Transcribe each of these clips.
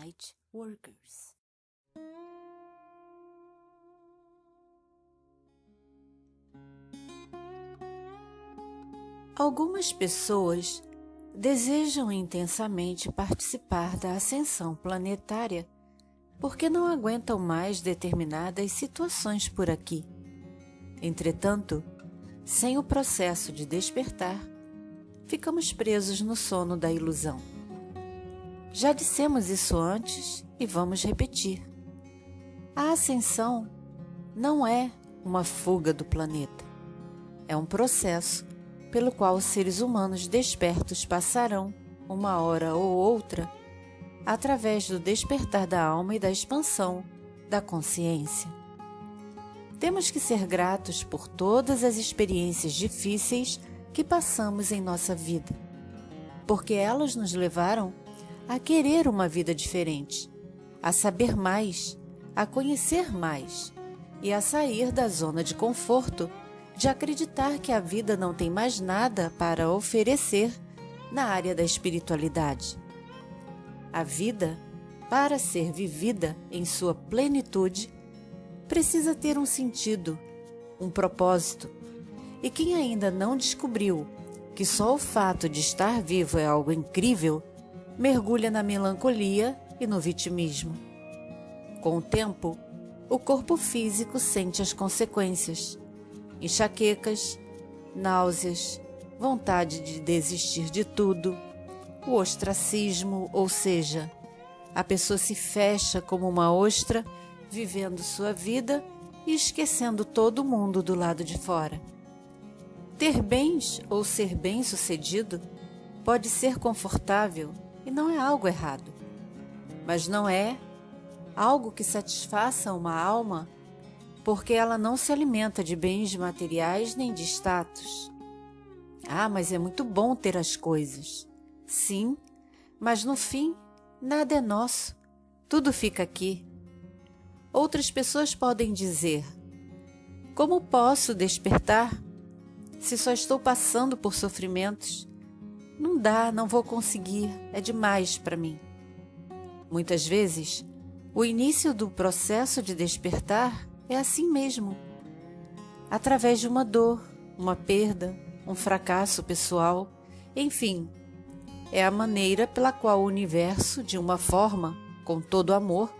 Light Workers. Algumas pessoas desejam intensamente participar da ascensão planetária porque não aguentam mais determinadas situações por aqui. Entretanto, sem o processo de despertar, ficamos presos no sono da ilusão. Já dissemos isso antes e vamos repetir. A ascensão não é uma fuga do planeta. É um processo pelo qual os seres humanos despertos passarão, uma hora ou outra, através do despertar da alma e da expansão da consciência. Temos que ser gratos por todas as experiências difíceis que passamos em nossa vida, porque elas nos levaram a querer uma vida diferente, a saber mais, a conhecer mais e a sair da zona de conforto de acreditar que a vida não tem mais nada para oferecer na área da espiritualidade. A vida, para ser vivida em sua plenitude, precisa ter um sentido, um propósito. E quem ainda não descobriu que só o fato de estar vivo é algo incrível, mergulha na melancolia e no vitimismo. Com o tempo, o corpo físico sente as consequências enxaquecas, náuseas, vontade de desistir de tudo, o ostracismo, ou seja, a pessoa se fecha como uma ostra, vivendo sua vida e esquecendo todo mundo do lado de fora. Ter bens ou ser bem-sucedido pode ser confortável e não é algo errado, mas não é algo que satisfaça uma alma porque ela não se alimenta de bens materiais nem de status. Ah, mas é muito bom ter as coisas. Sim, mas no fim, nada é nosso. Tudo fica aqui. Outras pessoas podem dizer: Como posso despertar se só estou passando por sofrimentos? Não dá, não vou conseguir, é demais para mim. Muitas vezes, o início do processo de despertar é assim mesmo. Através de uma dor, uma perda, um fracasso pessoal, enfim, é a maneira pela qual o universo, de uma forma, com todo amor,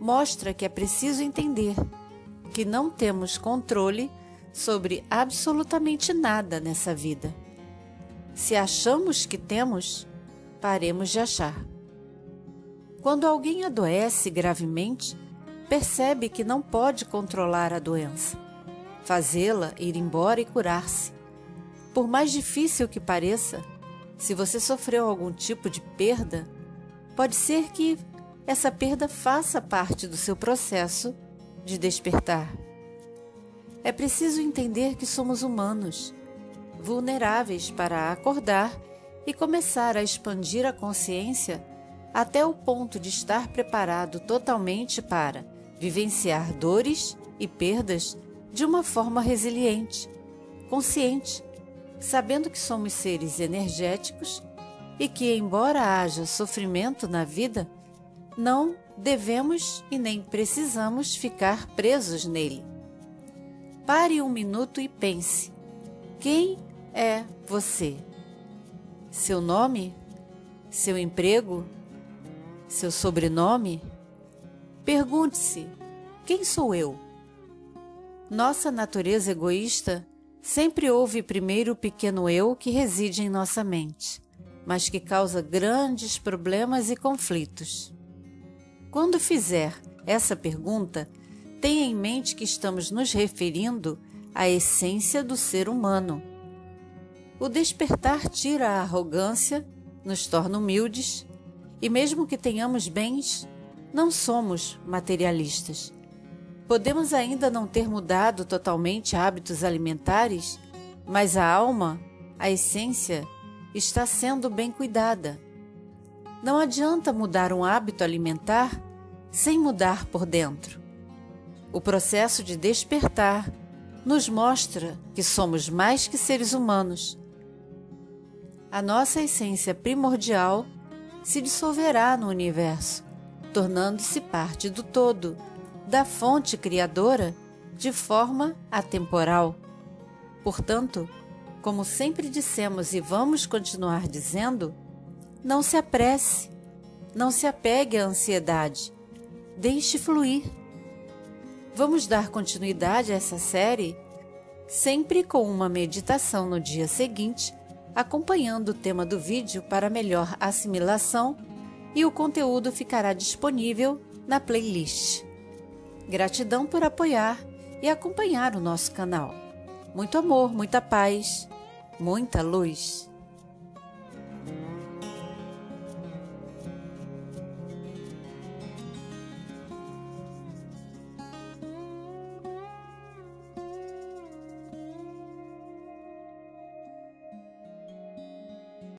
mostra que é preciso entender que não temos controle sobre absolutamente nada nessa vida. Se achamos que temos, paremos de achar. Quando alguém adoece gravemente, percebe que não pode controlar a doença, fazê-la ir embora e curar-se. Por mais difícil que pareça, se você sofreu algum tipo de perda, pode ser que essa perda faça parte do seu processo de despertar. É preciso entender que somos humanos, vulneráveis para acordar e começar a expandir a consciência até o ponto de estar preparado totalmente para vivenciar dores e perdas de uma forma resiliente, consciente, sabendo que somos seres energéticos e que, embora haja sofrimento na vida, não devemos e nem precisamos ficar presos nele. Pare um minuto e pense: quem é você? Seu nome? Seu emprego? Seu sobrenome? Pergunte-se: quem sou eu? Nossa natureza egoísta sempre houve primeiro o pequeno eu que reside em nossa mente, mas que causa grandes problemas e conflitos. Quando fizer essa pergunta, tenha em mente que estamos nos referindo à essência do ser humano. O despertar tira a arrogância, nos torna humildes e, mesmo que tenhamos bens, não somos materialistas. Podemos ainda não ter mudado totalmente hábitos alimentares, mas a alma, a essência, está sendo bem cuidada. Não adianta mudar um hábito alimentar sem mudar por dentro. O processo de despertar nos mostra que somos mais que seres humanos. A nossa essência primordial se dissolverá no universo, tornando-se parte do todo, da fonte criadora, de forma atemporal. Portanto, como sempre dissemos e vamos continuar dizendo, não se apresse, não se apegue à ansiedade, deixe fluir. Vamos dar continuidade a essa série sempre com uma meditação no dia seguinte, acompanhando o tema do vídeo para melhor assimilação e o conteúdo ficará disponível na playlist. Gratidão por apoiar e acompanhar o nosso canal. Muito amor, muita paz muita luz.